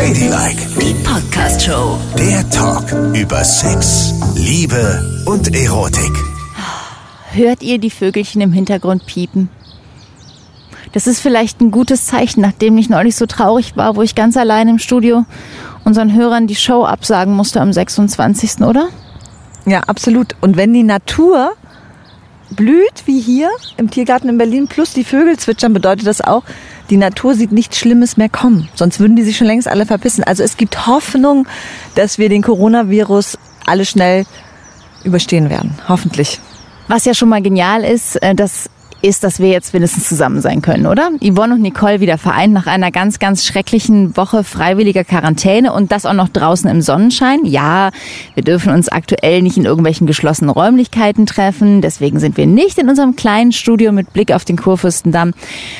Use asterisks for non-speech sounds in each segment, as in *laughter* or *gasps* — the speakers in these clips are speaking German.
Ladylike, Die Podcast Show. der Talk über Sex, Liebe und Erotik. Hört ihr die Vögelchen im Hintergrund piepen? Das ist vielleicht ein gutes Zeichen, nachdem ich neulich so traurig war, wo ich ganz allein im Studio unseren Hörern die Show absagen musste am 26., oder? Ja, absolut. Und wenn die Natur blüht, wie hier im Tiergarten in Berlin, plus die Vögel zwitschern, bedeutet das auch, die Natur sieht nichts Schlimmes mehr kommen. Sonst würden die sich schon längst alle verpissen. Also es gibt Hoffnung, dass wir den Coronavirus alle schnell überstehen werden. Hoffentlich. Was ja schon mal genial ist, äh, das ist, dass wir jetzt wenigstens zusammen sein können, oder? Yvonne und Nicole wieder vereint nach einer ganz, ganz schrecklichen Woche freiwilliger Quarantäne und das auch noch draußen im Sonnenschein. Ja, wir dürfen uns aktuell nicht in irgendwelchen geschlossenen Räumlichkeiten treffen. Deswegen sind wir nicht in unserem kleinen Studio mit Blick auf den Kurfürstendamm,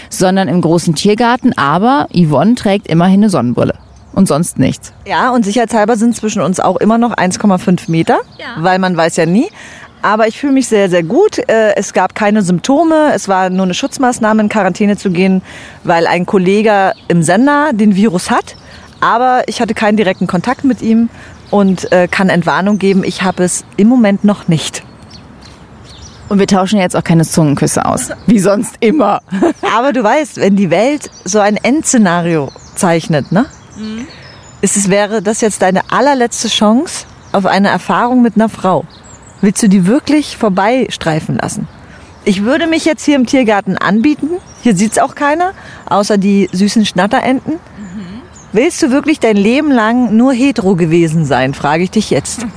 sondern im großen Tiergarten. Aber Yvonne trägt immerhin eine Sonnenbrille. Und sonst nichts. Ja, und sicherheitshalber sind zwischen uns auch immer noch 1,5 Meter, weil man weiß ja nie. Aber ich fühle mich sehr, sehr gut. Äh, Es gab keine Symptome. Es war nur eine Schutzmaßnahme, in Quarantäne zu gehen, weil ein Kollege im Sender den Virus hat. Aber ich hatte keinen direkten Kontakt mit ihm und äh, kann Entwarnung geben. Ich habe es im Moment noch nicht. Und wir tauschen jetzt auch keine Zungenküsse aus. Wie sonst immer. *laughs* Aber du weißt, wenn die Welt so ein Endszenario zeichnet, ne? Ist es, wäre das jetzt deine allerletzte Chance auf eine Erfahrung mit einer Frau? Willst du die wirklich vorbeistreifen lassen? Ich würde mich jetzt hier im Tiergarten anbieten. Hier sieht's auch keiner, außer die süßen Schnatterenten. Willst du wirklich dein Leben lang nur hetero gewesen sein, frage ich dich jetzt. *laughs*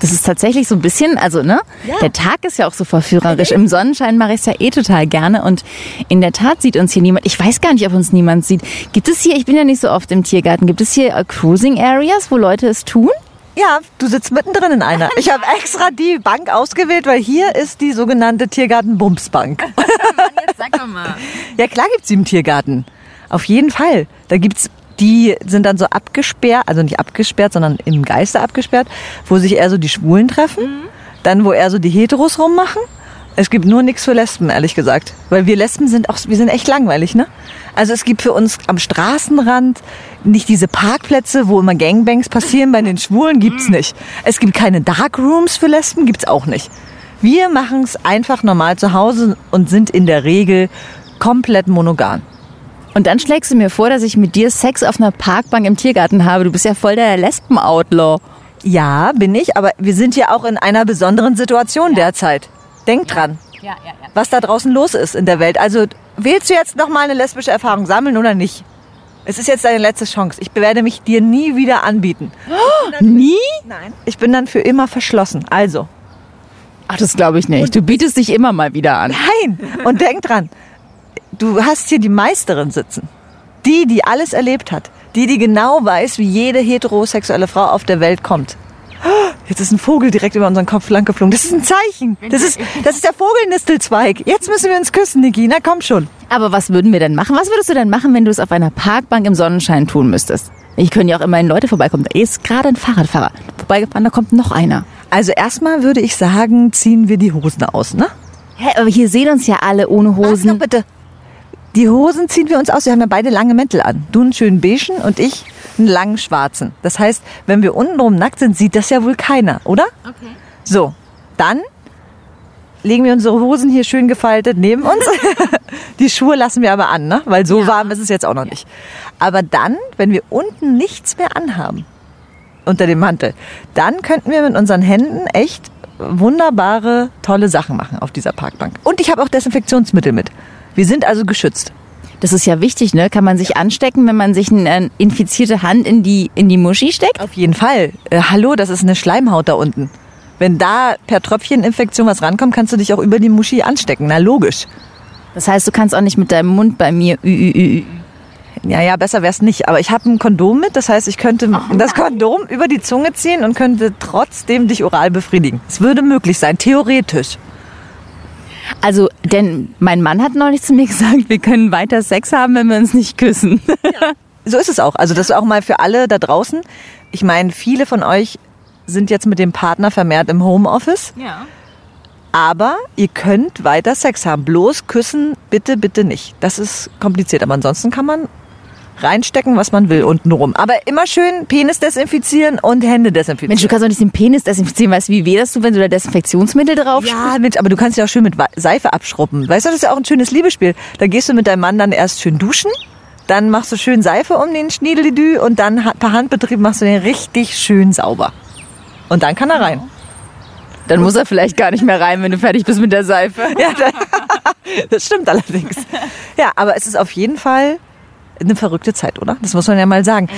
Das ist tatsächlich so ein bisschen, also ne, der Tag ist ja auch so verführerisch. Im Sonnenschein mache ich es ja eh total gerne und in der Tat sieht uns hier niemand. Ich weiß gar nicht, ob uns niemand sieht. Gibt es hier, ich bin ja nicht so oft im Tiergarten, gibt es hier Cruising Areas, wo Leute es tun? Ja, du sitzt mittendrin in einer. Ich habe extra die Bank ausgewählt, weil hier ist die sogenannte Tiergarten-Bumsbank. *laughs* Jetzt sag doch mal. Ja, klar gibt's die im Tiergarten. Auf jeden Fall. Da gibt's die sind dann so abgesperrt, also nicht abgesperrt, sondern im Geiste abgesperrt, wo sich eher so die Schwulen treffen, dann wo eher so die Heteros rummachen. Es gibt nur nichts für Lesben, ehrlich gesagt, weil wir Lesben sind auch, wir sind echt langweilig, ne? Also es gibt für uns am Straßenrand nicht diese Parkplätze, wo immer Gangbangs passieren. Bei den Schwulen gibt's nicht. Es gibt keine Darkrooms für Lesben, gibt's auch nicht. Wir machen's einfach normal zu Hause und sind in der Regel komplett monogam. Und dann schlägst du mir vor, dass ich mit dir Sex auf einer Parkbank im Tiergarten habe. Du bist ja voll der Lesben-Outlaw. Ja, bin ich, aber wir sind ja auch in einer besonderen Situation derzeit. Denk dran, Ja, ja, ja. was da draußen los ist in der Welt. Also willst du jetzt noch mal eine lesbische Erfahrung sammeln oder nicht? Es ist jetzt deine letzte Chance. Ich werde mich dir nie wieder anbieten. *gasps* Nie? Nein. Ich bin dann für immer verschlossen. Also, Ach, das glaube ich nicht. Du bietest dich immer mal wieder an. nein. Und denk dran, du hast hier die Meisterin sitzen. Die, die alles erlebt hat. Die, die genau weiß, wie jede heterosexuelle Frau auf der Welt kommt. Jetzt ist ein Vogel direkt über unseren Kopf lang geflogen. Das ist ein Zeichen. Das ist, das ist der Vogelnistelzweig. Jetzt müssen wir uns küssen, Niki. Na komm schon. Aber was würden wir denn machen? Was würdest du denn machen, wenn du es auf einer Parkbank im Sonnenschein tun müsstest? Ich können ja auch immerhin Leute vorbeikommen. Da ist gerade ein Fahrradfahrer vorbeigefahren, da kommt noch einer. Also erstmal würde ich sagen, ziehen wir die Hosen aus, ne? Hä, aber hier sehen uns ja alle ohne Hosen. noch bitte. Die Hosen ziehen wir uns aus. Wir haben ja beide lange Mäntel an. Du einen schönen beigen und ich einen langen schwarzen. Das heißt, wenn wir untenrum nackt sind, sieht das ja wohl keiner, oder? Okay. So, dann legen wir unsere Hosen hier schön gefaltet neben uns. *laughs* Die Schuhe lassen wir aber an, ne? Weil so warm ist es jetzt auch noch nicht. Aber dann, wenn wir unten nichts mehr anhaben, unter dem Mantel, dann könnten wir mit unseren Händen echt wunderbare, tolle Sachen machen auf dieser Parkbank. Und ich habe auch Desinfektionsmittel mit. Wir sind also geschützt. Das ist ja wichtig, ne? Kann man sich anstecken, wenn man sich eine infizierte Hand in die, in die Muschi steckt? Auf jeden Fall. Äh, hallo, das ist eine Schleimhaut da unten. Wenn da per Tröpfcheninfektion was rankommt, kannst du dich auch über die Muschi anstecken. Na logisch. Das heißt, du kannst auch nicht mit deinem Mund bei mir ü, ü, ü. Ja, ja, besser wär's nicht. Aber ich habe ein Kondom mit. Das heißt, ich könnte das Kondom über die Zunge ziehen und könnte trotzdem dich oral befriedigen. Es würde möglich sein, theoretisch. Also, denn mein Mann hat neulich zu mir gesagt, wir können weiter Sex haben, wenn wir uns nicht küssen. *laughs* So ist es auch. Also das ist auch mal für alle da draußen. Ich meine, viele von euch sind jetzt mit dem Partner vermehrt im Homeoffice. Ja. Aber ihr könnt weiter Sex haben. Bloß küssen bitte, bitte nicht. Das ist kompliziert. Aber ansonsten kann man reinstecken, was man will, unten rum. Aber immer schön Penis desinfizieren und Hände desinfizieren. Mensch, du kannst doch nicht den Penis desinfizieren. Weißt du, wie weh das tut, wenn du da Desinfektionsmittel drauf ja, Mensch, aber du kannst ja auch schön mit Seife abschrubben. Weißt du, das ist ja auch ein schönes Liebesspiel. Da gehst du mit deinem Mann dann erst schön duschen, dann machst du schön Seife um den Schniedelidü und dann per Handbetrieb machst du den richtig schön sauber. Und dann kann er rein. Dann muss er vielleicht gar nicht mehr rein, wenn du fertig bist mit der Seife. Ja, da- *laughs* das stimmt allerdings. Ja, aber es ist auf jeden Fall eine verrückte Zeit, oder? Das muss man ja mal sagen.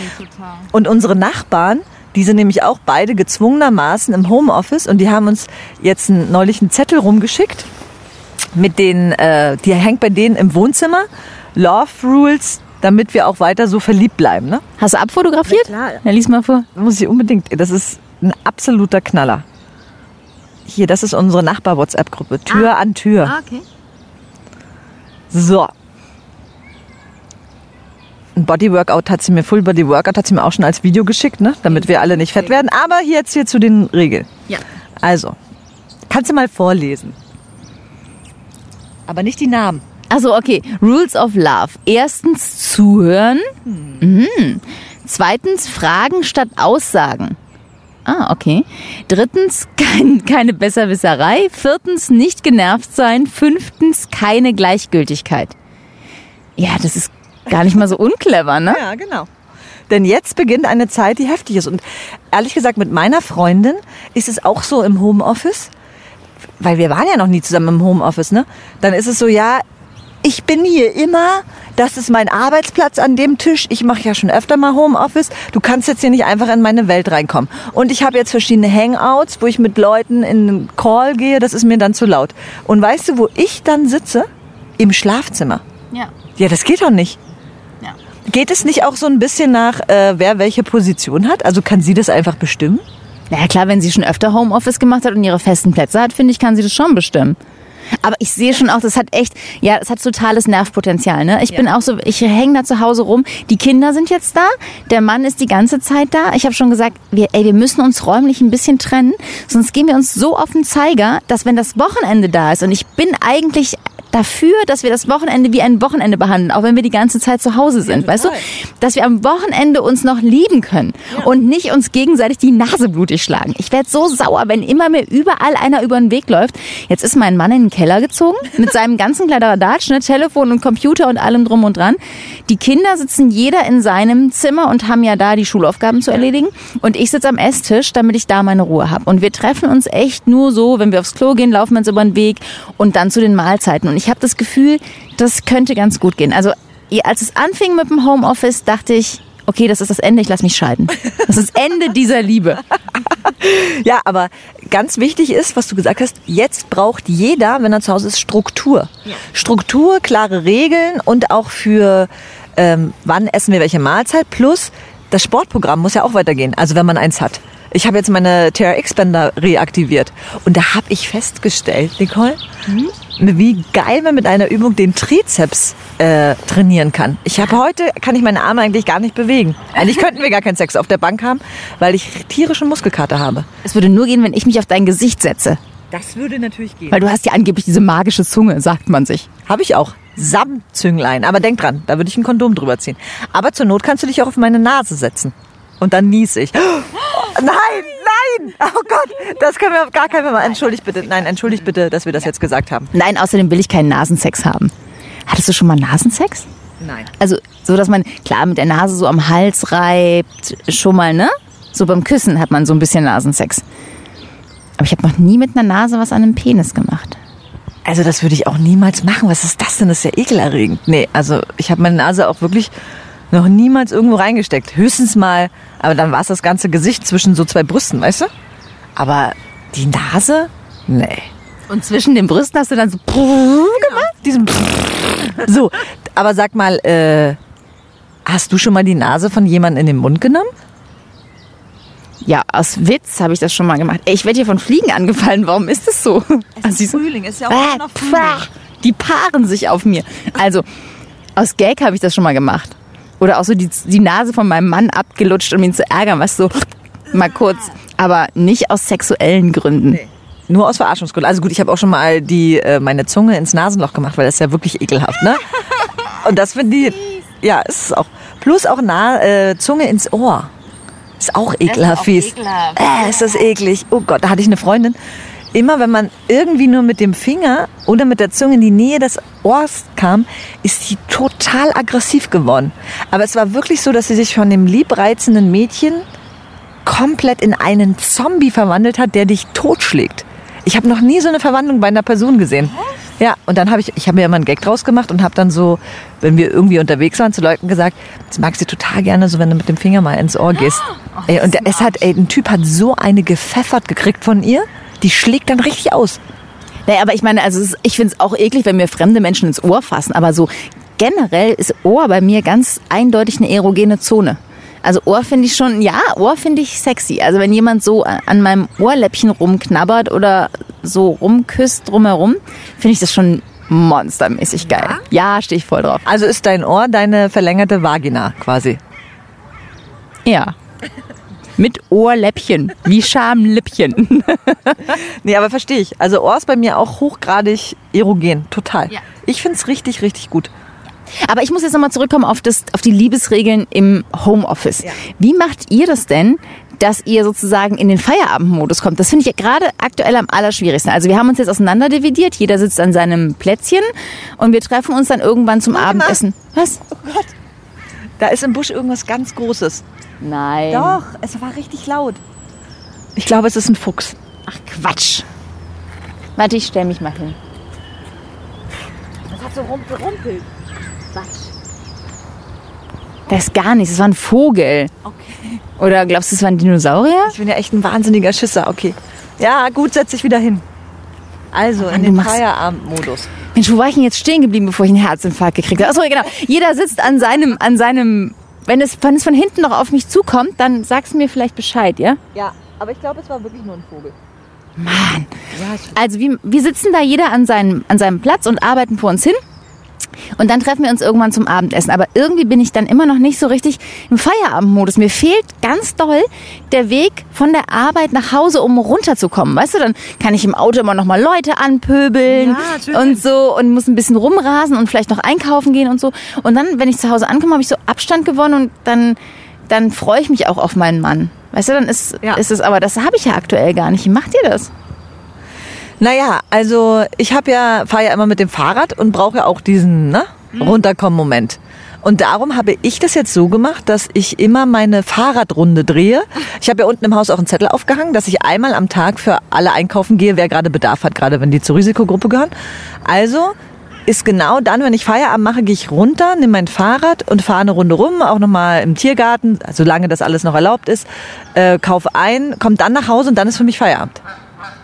Und unsere Nachbarn, die sind nämlich auch beide gezwungenermaßen im Homeoffice und die haben uns jetzt einen, neulich einen Zettel rumgeschickt mit den, äh, die hängt bei denen im Wohnzimmer. Love Rules, damit wir auch weiter so verliebt bleiben. Ne? Hast du abfotografiert? Na klar. Ja, lies mal vor. Muss ich unbedingt. Das ist ein absoluter Knaller. Hier, das ist unsere Nachbar-WhatsApp-Gruppe. Tür an Tür. okay. So. Ein Bodyworkout hat sie mir, Full Body Workout hat sie mir auch schon als Video geschickt, ne? damit wir alle nicht fett werden. Aber hier jetzt hier zu den Regeln. Ja. Also, kannst du mal vorlesen. Aber nicht die Namen. Also okay, Rules of Love. Erstens zuhören. Mhm. Zweitens Fragen statt Aussagen. Ah, okay. Drittens kein, keine Besserwisserei. Viertens nicht genervt sein. Fünftens keine Gleichgültigkeit. Ja, das ist gar nicht mal so unclever, ne? Ja, genau. Denn jetzt beginnt eine Zeit, die heftig ist. Und ehrlich gesagt, mit meiner Freundin ist es auch so im Homeoffice, weil wir waren ja noch nie zusammen im Homeoffice, ne? Dann ist es so, ja, ich bin hier immer, das ist mein Arbeitsplatz an dem Tisch. Ich mache ja schon öfter mal Homeoffice. Du kannst jetzt hier nicht einfach in meine Welt reinkommen. Und ich habe jetzt verschiedene Hangouts, wo ich mit Leuten in einen Call gehe. Das ist mir dann zu laut. Und weißt du, wo ich dann sitze? Im Schlafzimmer. Ja. Ja, das geht doch nicht. Ja. Geht es nicht auch so ein bisschen nach, äh, wer welche Position hat? Also kann sie das einfach bestimmen? Naja, klar, wenn sie schon öfter Homeoffice gemacht hat und ihre festen Plätze hat, finde ich, kann sie das schon bestimmen. Aber ich sehe schon auch, das hat echt, ja, das hat totales Nervpotenzial. Ne? Ich bin auch so, ich hänge da zu Hause rum. Die Kinder sind jetzt da, der Mann ist die ganze Zeit da. Ich habe schon gesagt, wir, ey, wir müssen uns räumlich ein bisschen trennen, sonst gehen wir uns so auf den Zeiger, dass wenn das Wochenende da ist und ich bin eigentlich dafür, dass wir das Wochenende wie ein Wochenende behandeln, auch wenn wir die ganze Zeit zu Hause sind, weißt du? Dass wir am Wochenende uns noch lieben können und nicht uns gegenseitig die Nase blutig schlagen. Ich werde so sauer, wenn immer mir überall einer über den Weg läuft. Jetzt ist mein Mann in den Keller gezogen *laughs* mit seinem ganzen Kladderadatsch, ne, Telefon und Computer und allem drum und dran. Die Kinder sitzen jeder in seinem Zimmer und haben ja da die Schulaufgaben zu erledigen. Und ich sitze am Esstisch, damit ich da meine Ruhe habe. Und wir treffen uns echt nur so, wenn wir aufs Klo gehen, laufen wir uns über den Weg und dann zu den Mahlzeiten. Und ich habe das Gefühl, das könnte ganz gut gehen. Also als es anfing mit dem Homeoffice, dachte ich, okay, das ist das Ende, ich lasse mich scheiden. Das ist das Ende dieser Liebe. *laughs* Ja, aber ganz wichtig ist, was du gesagt hast, jetzt braucht jeder, wenn er zu Hause ist, Struktur. Struktur, klare Regeln und auch für ähm, wann essen wir welche Mahlzeit. Plus das Sportprogramm muss ja auch weitergehen, also wenn man eins hat. Ich habe jetzt meine TRX-Bänder reaktiviert und da habe ich festgestellt, Nicole, wie geil man mit einer Übung den Trizeps äh, trainieren kann. Ich habe heute, kann ich meine Arme eigentlich gar nicht bewegen. Eigentlich *laughs* könnten wir gar keinen Sex auf der Bank haben, weil ich tierische Muskelkater habe. Es würde nur gehen, wenn ich mich auf dein Gesicht setze. Das würde natürlich gehen. Weil du hast ja angeblich diese magische Zunge, sagt man sich. Habe ich auch. Samtzünglein. Aber denk dran, da würde ich ein Kondom drüber ziehen. Aber zur Not kannst du dich auch auf meine Nase setzen. Und dann nies ich. *gasps* Nein, nein! Oh Gott, das können wir auf gar keinen Fall machen. Entschuldigt bitte, nein, entschuldigt bitte, dass wir das jetzt gesagt haben. Nein, außerdem will ich keinen Nasensex haben. Hattest du schon mal Nasensex? Nein. Also so, dass man klar mit der Nase so am Hals reibt, schon mal, ne? So beim Küssen hat man so ein bisschen Nasensex. Aber ich habe noch nie mit einer Nase was an einem Penis gemacht. Also das würde ich auch niemals machen. Was ist das denn? Das ist ja ekelerregend. Nee, also ich habe meine Nase auch wirklich noch niemals irgendwo reingesteckt. Höchstens mal, aber dann war es das ganze Gesicht zwischen so zwei Brüsten, weißt du? Aber die Nase? Nee. Und zwischen den Brüsten hast du dann so gemacht? Diesem so, aber sag mal, äh, hast du schon mal die Nase von jemandem in den Mund genommen? Ja, aus Witz habe ich das schon mal gemacht. Ey, ich werde hier von Fliegen angefallen. Warum ist das so? Also sie so- Frühling, ist ja Ah, pfah, die paaren sich auf mir. Also, aus Gag habe ich das schon mal gemacht. Oder auch so die, die Nase von meinem Mann abgelutscht, um ihn zu ärgern, was so mal kurz. Aber nicht aus sexuellen Gründen. Nur aus Verarschungsgründen. Also gut, ich habe auch schon mal die, äh, meine Zunge ins Nasenloch gemacht, weil das ist ja wirklich ekelhaft, ne? *laughs* Und das finde ich, ja, ist es auch. Plus auch nah, äh, Zunge ins Ohr. Ist auch ekelhaft fies. ekelhaft. Äh, ist das eklig. Oh Gott, da hatte ich eine Freundin. Immer wenn man irgendwie nur mit dem Finger oder mit der Zunge in die Nähe des Ohrs kam, ist sie total aggressiv geworden. Aber es war wirklich so, dass sie sich von dem liebreizenden Mädchen komplett in einen Zombie verwandelt hat, der dich totschlägt. Ich habe noch nie so eine Verwandlung bei einer Person gesehen. Ja, und dann habe ich, ich habe mir immer einen Gag draus gemacht und habe dann so, wenn wir irgendwie unterwegs waren, zu Leuten gesagt, das mag sie total gerne, so wenn du mit dem Finger mal ins Ohr gehst. ey, und es hat, ey, ein Typ hat so eine gepfeffert gekriegt von ihr, die schlägt dann richtig aus. Naja, aber ich meine, also ist- ich finde es auch eklig, wenn mir fremde Menschen ins Ohr fassen. Aber so generell ist Ohr bei mir ganz eindeutig eine erogene Zone. Also Ohr finde ich schon, ja, Ohr finde ich sexy. Also wenn jemand so an meinem Ohrläppchen rumknabbert oder so rumküsst drumherum, finde ich das schon monstermäßig geil. Ja, stehe ich voll drauf. Also ist dein Ohr deine verlängerte Vagina quasi. Ja. Mit Ohrläppchen, wie Schamlippchen. *laughs* Nee, aber verstehe ich. Also Ohr ist bei mir auch hochgradig erogen, total. Ja. Ich find's richtig, richtig gut. Aber ich muss jetzt nochmal zurückkommen auf, das, auf die Liebesregeln im Homeoffice. Ja. Wie macht ihr das denn, dass ihr sozusagen in den Feierabendmodus kommt? Das finde ich ja gerade aktuell am allerschwierigsten. Also wir haben uns jetzt auseinanderdividiert, jeder sitzt an seinem Plätzchen und wir treffen uns dann irgendwann zum Abendessen. Was? Da ist im Busch irgendwas ganz Großes. Nein. Doch, es war richtig laut. Ich glaube, es ist ein Fuchs. Ach Quatsch. Warte, ich stell mich mal hin. Das hat so rumgerumpelt. Das ist gar nichts, das war ein Vogel. Okay. Oder glaubst du, es war ein Dinosaurier? Ich bin ja echt ein wahnsinniger Schisser. Okay. Ja, gut, setz dich wieder hin. Also in du den Feierabendmodus. Mensch, wo war ich denn jetzt stehen geblieben, bevor ich einen Herzinfarkt gekriegt habe? Achso, genau. Jeder sitzt an seinem, an seinem, wenn es, wenn es von hinten noch auf mich zukommt, dann sagst du mir vielleicht Bescheid, ja? Ja, aber ich glaube, es war wirklich nur ein Vogel. Mann. Also wir, wir sitzen da jeder an seinem, an seinem Platz und arbeiten vor uns hin. Und dann treffen wir uns irgendwann zum Abendessen. Aber irgendwie bin ich dann immer noch nicht so richtig im Feierabendmodus. Mir fehlt ganz doll der Weg von der Arbeit nach Hause, um runterzukommen. Weißt du, dann kann ich im Auto immer noch mal Leute anpöbeln Ja, und so und muss ein bisschen rumrasen und vielleicht noch einkaufen gehen und so. Und dann, wenn ich zu Hause ankomme, habe ich so Abstand gewonnen und dann, dann freue ich mich auch auf meinen Mann. Weißt du, dann ist, Ja. ist es, aber das habe ich ja aktuell gar nicht. Wie macht ihr das? Naja, also ich habe ja, fahre ja immer mit dem Fahrrad und brauche ja auch diesen ne, Runterkommen-Moment. Und darum habe ich das jetzt so gemacht, dass ich immer meine Fahrradrunde drehe. Ich habe ja unten im Haus auch einen Zettel aufgehangen, dass ich einmal am Tag für alle einkaufen gehe, wer gerade Bedarf hat, gerade wenn die zur Risikogruppe gehören. Also ist genau dann, wenn ich Feierabend mache, gehe ich runter, nehme mein Fahrrad und fahre eine Runde rum, auch nochmal im Tiergarten, solange das alles noch erlaubt ist, äh, kaufe ein, komme dann nach Hause und dann ist für mich Feierabend.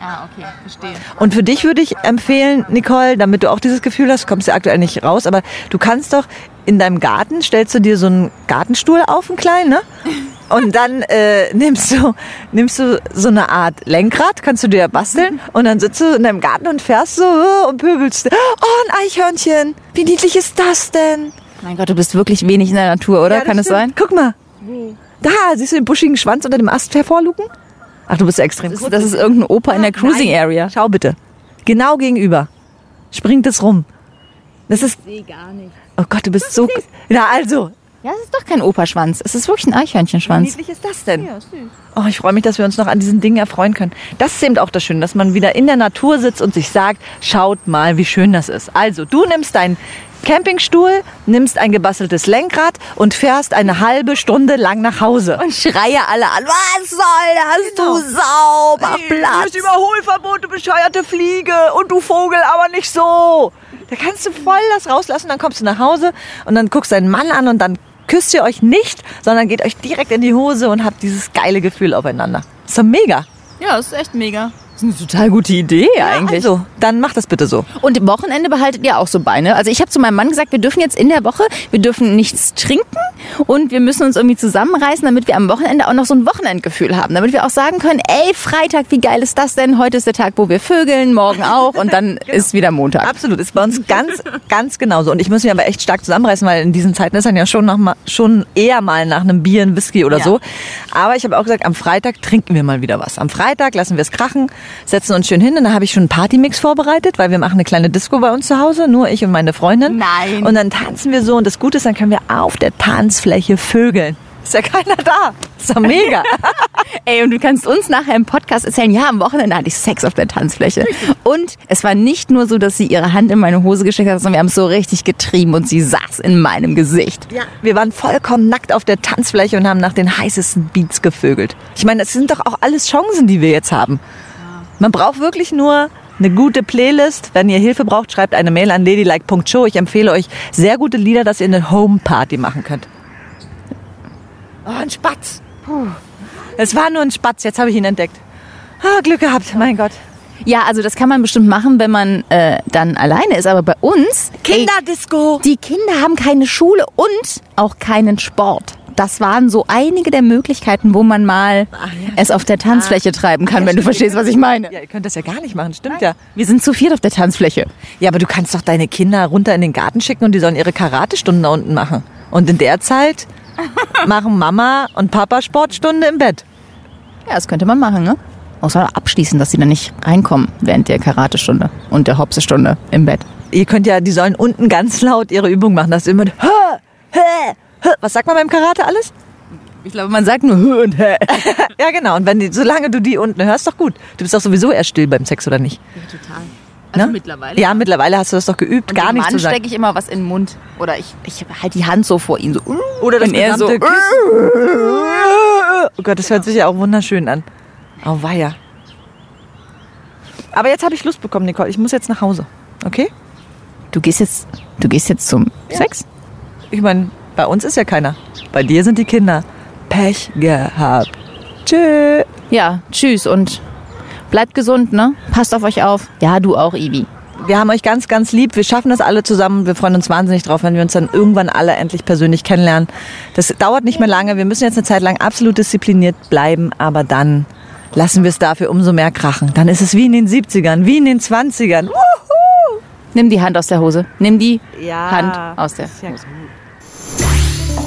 Ah, okay, verstehe. Und für dich würde ich empfehlen, Nicole, damit du auch dieses Gefühl hast, du kommst ja aktuell nicht raus, aber du kannst doch in deinem Garten, stellst du dir so einen Gartenstuhl auf, einen kleinen, ne? *laughs* Und dann äh, nimmst du nimmst du so eine Art Lenkrad, kannst du dir ja basteln und dann sitzt du in deinem Garten und fährst so äh, und pöbelst. Oh, ein Eichhörnchen. Wie niedlich ist das denn? Mein Gott, du bist wirklich wenig in der Natur, oder? Ja, das Kann es sein? stimmt. Guck mal. Da, siehst du den buschigen Schwanz unter dem Ast hervorluken? Ach, du bist ja extrem Das ist, das ist irgendein Opa in der Cruising Nein. Area. Schau bitte. Genau gegenüber. Springt es rum. Das ist. sehe gar nicht. Oh Gott, du bist so. Na also. Ja, es ist doch kein Operschwanz. Es ist wirklich ein Eichhörnchenschwanz. niedlich ist das denn? Oh, ich freue mich, dass wir uns noch an diesen Dingen erfreuen können. Das ist eben auch das Schöne, dass man wieder in der Natur sitzt und sich sagt, schaut mal, wie schön das ist. Also, du nimmst deinen Campingstuhl, nimmst ein gebasteltes Lenkrad und fährst eine halbe Stunde lang nach Hause. Und schreie alle an. Was soll das, Genau. du Sau? Mach Platz. Überholverbot, du bescheuerte Fliege und du Vogel, aber nicht so. Da kannst du voll das rauslassen, dann kommst du nach Hause und dann guckst deinen Mann an und dann küsst ihr euch nicht, sondern geht euch direkt in die Hose und habt dieses geile Gefühl aufeinander. Ist doch mega. Ja, ist echt mega. Das ist eine total gute Idee eigentlich. Also, dann macht das bitte so. Und Wochenende behaltet ihr auch so Beine. Also ich habe zu meinem Mann gesagt, wir dürfen jetzt in der Woche, wir dürfen nichts trinken und wir müssen uns irgendwie zusammenreißen, damit wir am Wochenende auch noch so ein Wochenendgefühl haben. Damit wir auch sagen können, ey, Freitag, wie geil ist das denn? Heute ist der Tag, wo wir vögeln, morgen auch und dann *laughs* ist wieder Montag. Absolut, ist bei uns ganz, ganz genauso. Und ich muss mich aber echt stark zusammenreißen, weil in diesen Zeiten ist dann ja schon, noch mal, schon eher mal nach einem Bier, ein Whisky oder Ja. so. Aber ich habe auch gesagt, am Freitag trinken wir mal wieder was. Am Freitag lassen wir es krachen setzen uns schön hin und dann habe ich schon einen Partymix vorbereitet, weil wir machen eine kleine Disco bei uns zu Hause, nur ich und meine Freundin. Nein. Und dann tanzen wir so und das Gute ist, dann können wir auf der Tanzfläche vögeln. Ist ja keiner da. Ist doch mega. *laughs* *laughs* Ey, und du kannst uns nachher im Podcast erzählen, ja, am Wochenende hatte ich Sex auf der Tanzfläche. Und es war nicht nur so, dass sie ihre Hand in meine Hose gesteckt hat, sondern wir haben es so richtig getrieben und sie saß in meinem Gesicht. Ja. Wir waren vollkommen nackt auf der Tanzfläche und haben nach den heißesten Beats gevögelt. Ich meine, das sind doch auch alles Chancen, die wir jetzt haben. Man braucht wirklich nur eine gute Playlist. Wenn ihr Hilfe braucht, schreibt eine Mail an ladylike.show. Ich empfehle euch sehr gute Lieder, dass ihr eine Home-Party machen könnt. Oh, ein Spatz. Puh. Es war nur ein Spatz, jetzt habe ich ihn entdeckt. Ah, Glück gehabt, mein Gott. Ja, also das kann man bestimmt machen, wenn man äh, dann alleine ist. Aber bei uns, ey, Kinderdisco. die Kinder haben keine Schule und auch keinen Sport. Das waren so einige der Möglichkeiten, wo man mal es auf der Tanzfläche treiben kann, wenn du verstehst, was ich meine. Ja, ihr könnt das ja gar nicht machen, stimmt ja. Wir sind zu viert auf der Tanzfläche. Ja, aber du kannst doch deine Kinder runter in den Garten schicken und die sollen ihre Karatestunden da unten machen. Und in der Zeit *laughs* machen Mama und Papa Sportstunde im Bett. Ja, das könnte man machen, ne? Außer abschließen, dass sie dann nicht reinkommen während der Karatestunde und der Hopsestunde im Bett. Ihr könnt ja, die sollen unten ganz laut ihre Übung machen. Das ist immer hä, hä. Was sagt man beim Karate alles? Ich glaube, man sagt nur Hö und Hä. *laughs* Ja, genau. Und wenn die, solange du die unten hörst, doch gut. Du bist doch sowieso eher still beim Sex, oder nicht? total. Ne? mittlerweile. Ja, mittlerweile hast du das doch geübt, gar Dem nicht Mann zu sagen. stecke ich immer was in den Mund. Oder ich, ich halte die Hand so vor ihn. So, Oder das er so. gesamte Oh Gott, das hört sich ja auch wunderschön an. Oh weia. Aber jetzt habe ich Lust bekommen, Nicole. Ich muss jetzt nach Hause. Okay? Du gehst jetzt, du gehst jetzt zum Sex? Ich meine, bei uns ist ja keiner. Bei dir sind die Kinder. Pech gehabt. Tschö. Ja, tschüss und bleibt gesund, ne? Passt auf euch auf. Ja, du auch, Ivi. Wir haben euch ganz, ganz lieb. Wir schaffen das alle zusammen. Wir freuen uns wahnsinnig drauf, wenn wir uns dann irgendwann alle endlich persönlich kennenlernen. Das dauert nicht mehr lange. Wir müssen jetzt eine Zeit lang absolut diszipliniert bleiben, aber dann lassen wir es dafür umso mehr krachen. Dann ist es wie in den 70ern, wie in den 20ern. Wuhu! Nimm die Hand aus der Hose. Nimm die Ja. Hand aus der Ja. Hose.